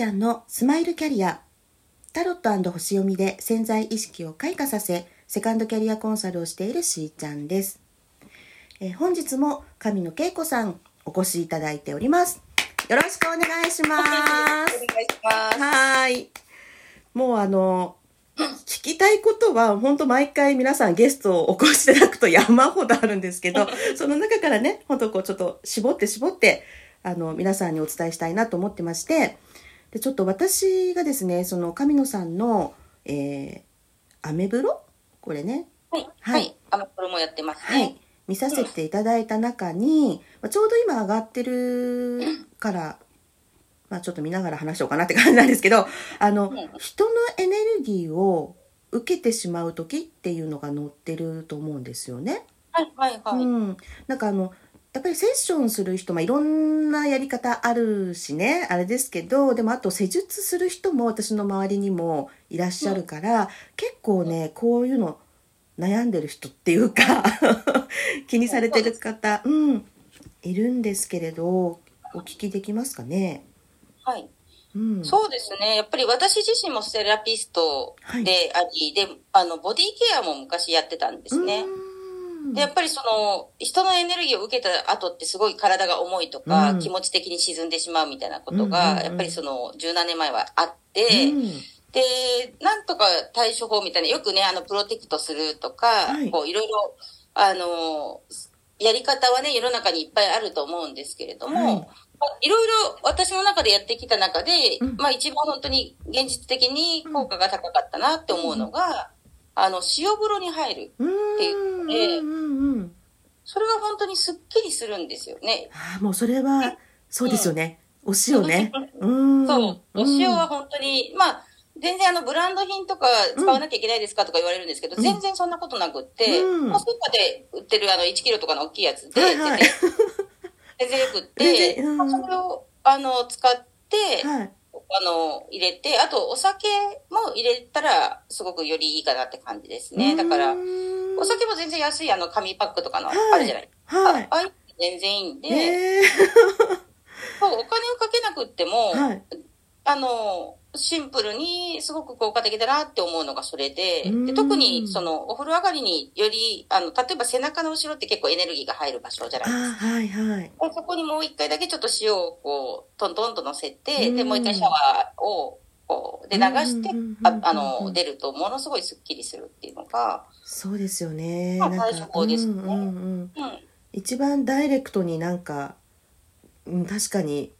ちゃんのスマイルキャリアタロット星読みで潜在意識を開花させセカンドキャリアコンサルをしているしーちゃんです、えー本日も神野恵子さんお越しいただいておりますよろしくお願いしますお願いします。はーい。もうあの、聞きたいことは、本当毎回皆さんゲストをお越しいただくと山ほどあるんですけど、その中からね、本当こうちょっと絞って絞って、あの、皆さんにお伝えしたいなと思ってまして、で、ちょっと私がですね、その神野さんの、えー、アメブロ？これね、はい。ははいい。あの、これもやってますはいね。。見させていただいた中に、まあちょうど今上がってるから、まあちょっと見ながら話しようかなって感じなんですけど、あのうん、人のエネルギーを受けてしまう時っていうのが載ってると思うんですよね。はい、はい、はい。うん。なんかあの、やっぱりセッションする人、まあ、いろんなやり方あるしね、あれですけど、でもあと施術する人も私の周りにもいらっしゃるから、結構ね、こういうの悩んでる人っていうか、気にされてる方、うん、いるんですけれど、お聞きできますかね？はい。うん。そうですね。やっぱり私自身もセラピストであり、で、あの、ボディケアも昔やってたんですね。うんで、やっぱりその、人のエネルギーを受けた後ってすごい体が重いとか、うん。気持ち的に沈んでしまうみたいなことうんうんうん。が、やっぱりその、十何年前はあって、うん。で、なんとか対処法みたいな、よくね、あの、プロテクトするとか、はい。こう、いろいろ、あの、やり方はね、世の中にいっぱいあると思うんですけれども、はい。ろいろ私の中でやってきた中で、うん。まあ一番本当に現実的に効果が高かったなって思うのが、あの、塩風呂に入る。うんっていうのでうんうんうんそれが本当にスッキリするんですよね。ああ、もうそれは、そうですよね。お塩ね。うん。そう。お塩はん本当に、まあ、全然あの、ブランド品とか使わなきゃいけないですかとか言われるんですけど、うん全然そんなことなくって、うんまあスーパーで売ってるあの、1キロとかの大きいやつで、はいはい全然、よくって、うんまあそれを、あの、使って、はい。あの、入れて、あと、お酒も入れたら、すごくよりいいかなって感じですね。だからお酒も全然安いあの、紙パックとかの、はいあるじゃない。はいあああいうの全然いいんで、えそうお金をかけなくっても、ー、はい。あの、シンプルにすごく効果的だなって思うのがそれで、うんで特にそのお風呂上がりにより、あの、例えば背中の後ろって結構エネルギーが入る場所じゃないああ、はいはい。そこにもう一回だけちょっと塩をこう、トントンと乗せて、うんで、もう一回シャワーを、こう、で流してああの、出るとものすごいスッキリするっていうのが、そうですよね。まあ対処法ですね。うんうんうん。うん。一番ダイレクトになんか、うん、確かに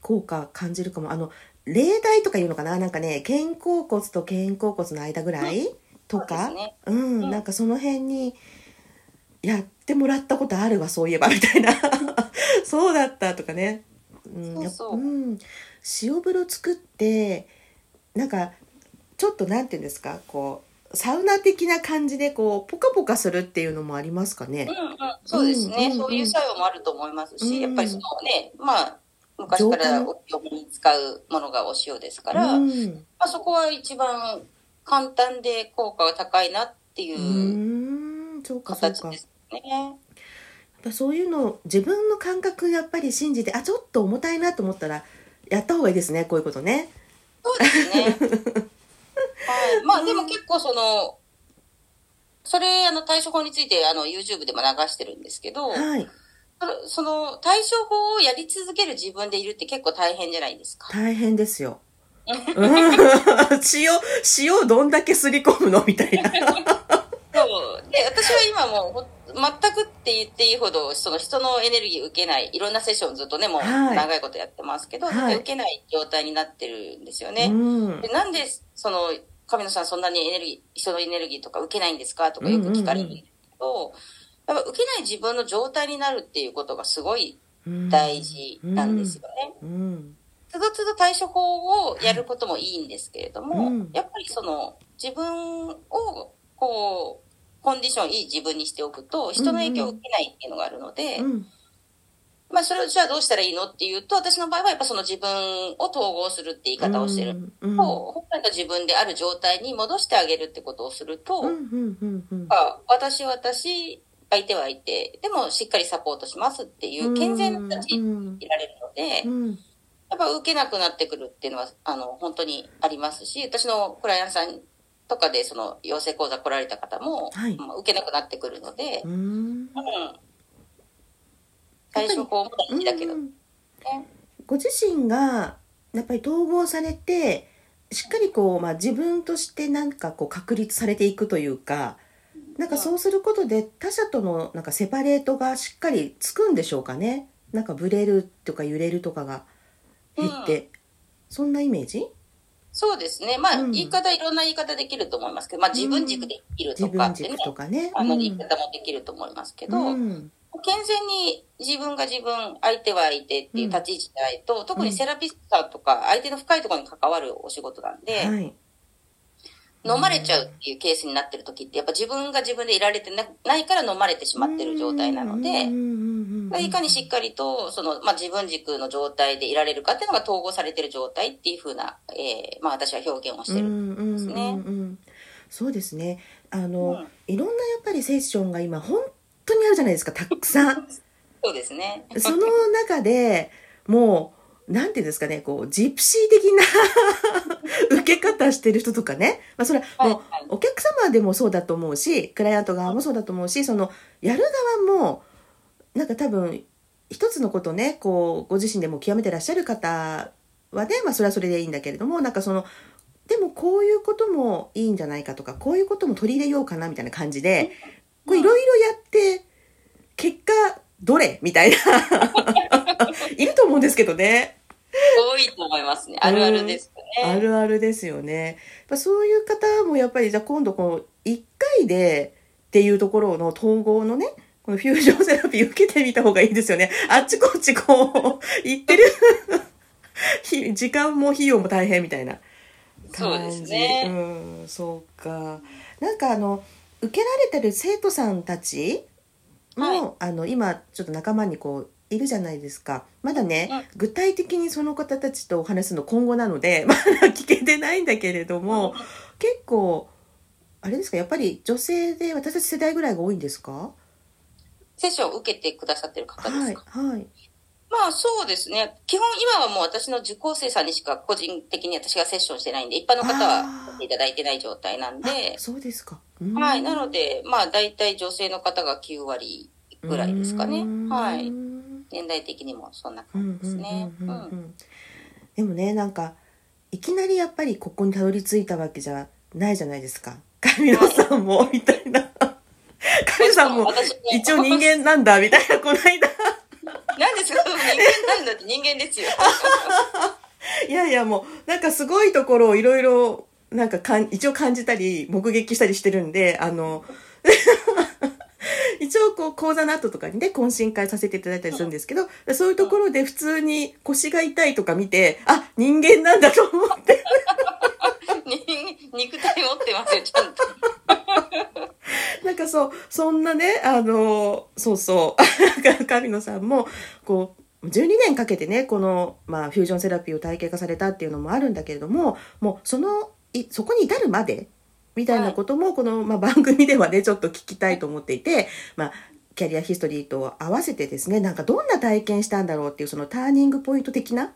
効果感じるかも。あの、例題とか言うのかな？なんかね、肩甲骨と肩甲骨の間ぐらい？とか？うん、うん。なんかその辺にやってもらったことあるわそういえばみたいな。そうだったとかね、うん。そうそう。やっん、塩風呂作ってなんかちょっとなんていうんですかこうサウナ的な感じでこうポカポカするっていうのもありますかね？うんうん、そうですね、うんそういう作用もあると思いますし、うんやっぱりそのね、まあ、昔からお清めに使うものがお塩ですから、うん。まあ、そこは一番簡単で効果が高いなっていう形ですね。やっぱそういうの自分の感覚やっぱり信じてあちょっと重たいなと思ったらやった方がいいですねこういうことねそうですね。はい。まあでも結構その、それ、あの、対処法について、あの、YouTube でも流してるんですけど、はいその対処法をやり続ける自分でいるって結構大変じゃないですか。大変ですよ。うん塩、塩をどんだけすり込むのみたいな。そう。で、私は今もうほ、全くって言っていいほど、その人のエネルギーを受けない、いろんなセッションずっとね、もうはい長いことやってますけど、はい受けない状態になってるんですよね。うんでなんで、その、神野さんそんなにエネルギー、人のエネルギーとか受けないんですかとかよく聞かれるけど、やっぱ受けない自分の状態になるっていうことがすごい大事なんですよね。うん。つどつど対処法をやることもいいんですけれども、うんやっぱりその自分をこう、コンディションいい自分にしておくと、人の影響を受けないっていうのがあるので、うん。まあそれをじゃあどうしたらいいの？っていうと、私の場合はやっぱその自分を統合するって言い方をしてる。うん。と、本来の自分である状態に戻してあげるってことをすると、私は私、相手は相手、でもしっかりサポートしますっていう健全な立ちいられるので、うん。やっぱ受けなくなってくるっていうのは、あの、本当にありますし、私のクライアントさんとかで、その、養成講座来られた方も、はい。まあ受けなくなってくるのでう、ん。うん。対処法も大事だけど。ご自身がやっぱり統合されてしっかりこう、まあ、自分としてなんかこう確立されていくというかなんかそうすることで他者とのなんかセパレートがしっかりつくんでしょうかね。なんかブレるとか揺れるとかが減って、そんなイメージ？そうですね。まあ、うん。言い方、いろんな言い方できると思いますけど、まあ、自分軸で生きるとかってね軸、とかね。あの、言い方もできると思いますけど、うん。健全に自分が自分、相手は相手っていう立ち位置でないと、特にセラピストさんとか、相手の深いところに関わるお仕事なんで、はい。飲まれちゃうっていうケースになってる時って、やっぱ自分が自分でいられてなないから飲まれてしまってる状態なので、うんいかにしっかりと、その、まあ、自分軸の状態でいられるかっていうのが統合されてる状態っていうふうな、えーまあ、私は表現をしてるんですね。うんうんうんうんそうですね。あの、うん。いろんなやっぱりセッションが今本当にあるじゃないですかたくさん。そうですね。その中でもうなんていうんですかねこうジプシー的な 受け方してる人とかね、まあ、それはもう、お客様でもそうだと思うしクライアント側もそうだと思うしそのやる側もなんか多分一つのことをねこうご自身でも極めてらっしゃる方はね、まあ、それはそれでいいんだけれどもなんかそのでもこういうこともいいんじゃないかとかこういうことも取り入れようかなみたいな感じでこういろいろやって結果どれ？みたいな いると思うんですけどね。多いと思いますね。あるあるですよね。あるあるですよね。やっぱそういう方もやっぱりじゃあ今度この1回でっていうところの統合のね、このフュージョンセラピー受けてみた方がいいですよね。あっちこっちこう、行ってる。ひ時間も費用も大変みたいなそう感じ。ですねうん、そうか。なんかあの、受けられてる生徒さんたちも、はいあの、今ちょっと仲間にこう、いるじゃないですか。まだね、うん具体的にその方たちとお話すの今後なので、まだ聞けてないんだけれども、結構、あれですか、やっぱり女性で私たち世代ぐらいが多いんですか？セッションを受けてくださってる方ではい、すか、はい。まあそうですね。基本今はもう私の受講生さんにしか個人的に私がセッションしてないんで、一般の方はいただいてない状態なんであ、そうですか。うんはい。なので、まあ大体女性の方が9割ぐらいですかねう。んはい。年代的にもそんな感じですね。でもねなんかいきなりやっぱりここにたどり着いたわけじゃないじゃないですか神野さんもみたいな神野さんも私一応人間なんだみたいなこの間なんですか？人間なんだって人間ですよ。いやいやもうなんかすごいところをいろいろなんかかん一応感じたり目撃したりしてるんであの 一応こう講座の後とかにね懇親会させていただいたりするんですけどそういうところで普通に腰が痛いとか見てあ人間なんだと思って人 肉体持ってますよ、ちゃんと。なんかそうそんなねあのそうそう。神野さんもこう12年かけてねこの、まあ、フュージョンセラピーを体系化されたっていうのもあるんだけれどももうそのいそこに至るまでみたいなこともこの、まあ、番組ではねちょっと聞きたいと思っていて、まあ、キャリアヒストリーと合わせてですねなんかどんな体験したんだろうっていうそのターニングポイント的な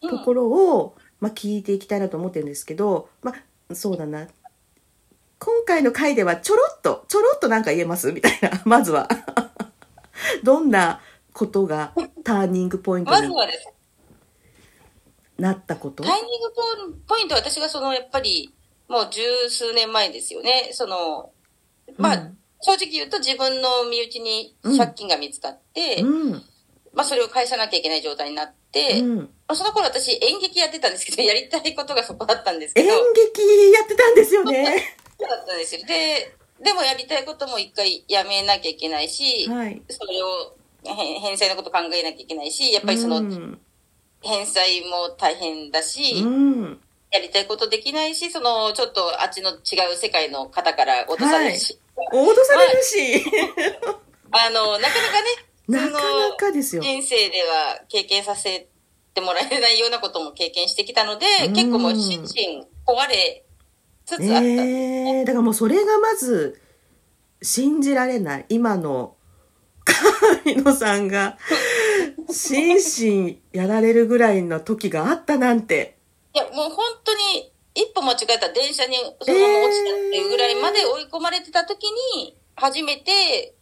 ところを、まあ、聞いていきたいなと思ってるんですけど、まあ、そうだな今回の回ではちょろっとちょろっとなんか言えます？みたいな。まずは。どんなことがターニングポイントにまずはですなったこと？タイミングポイントは私がその、やっぱり、もう十数年前ですよね。その、まあ、うん。正直言うと自分の身内に借金が見つかって、うん。まあそれを返さなきゃいけない状態になって、うん、まあ、その頃私演劇やってたんですけど、やりたいことがそこだったんです演けど、劇やってたんですよね だったんですよ。で、でもやりたいことも一回やめなきゃいけないし、はい。それをへ返済のこと考えなきゃいけないし、やっぱりそのうん。返済も大変だし、うん。やりたいことできないし、その、ちょっとあっちの違う世界の方から落とされるし、脅されるし、あの、なかなかね、なかなかですよ。人生では経験させてもらえないようなことも経験してきたので、うん。結構もう心身壊れつつあった。ええだからもうそれがまず信じられない今の神野さんが心身やられるぐらいの時があったなんて。いや、もう本当に、一歩間違えたら電車にそのまま落ちたっていうぐらいまで追い込まれてた時に、初めて、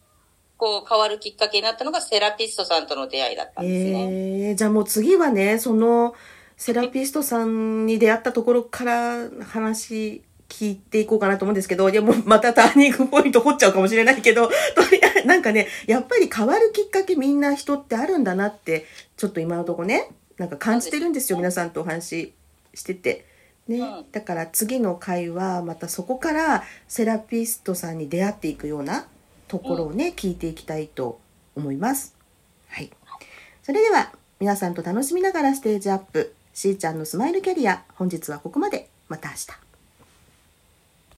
こう変わるきっかけになったのがセラピストさんとの出会いだったんですね。えー、じゃあもう次はね、そのセラピストさんに出会ったところから話聞いていこうかなと思うんですけど、いやもうまたターニングポイント掘っちゃうかもしれないけど、とりあえずなんかね、やっぱり変わるきっかけみんな人ってあるんだなって、ちょっと今のところね、なんか感じてるんですよ、皆さんとお話ししてて。ね、うん、だから次の回はまたそこからセラピストさんに出会っていくようなところをね、うん、聞いていきたいと思います。はい。それでは皆さんと楽しみながらステージアップ、しーちゃんのスマイルキャリア、本日はここまで。また明日。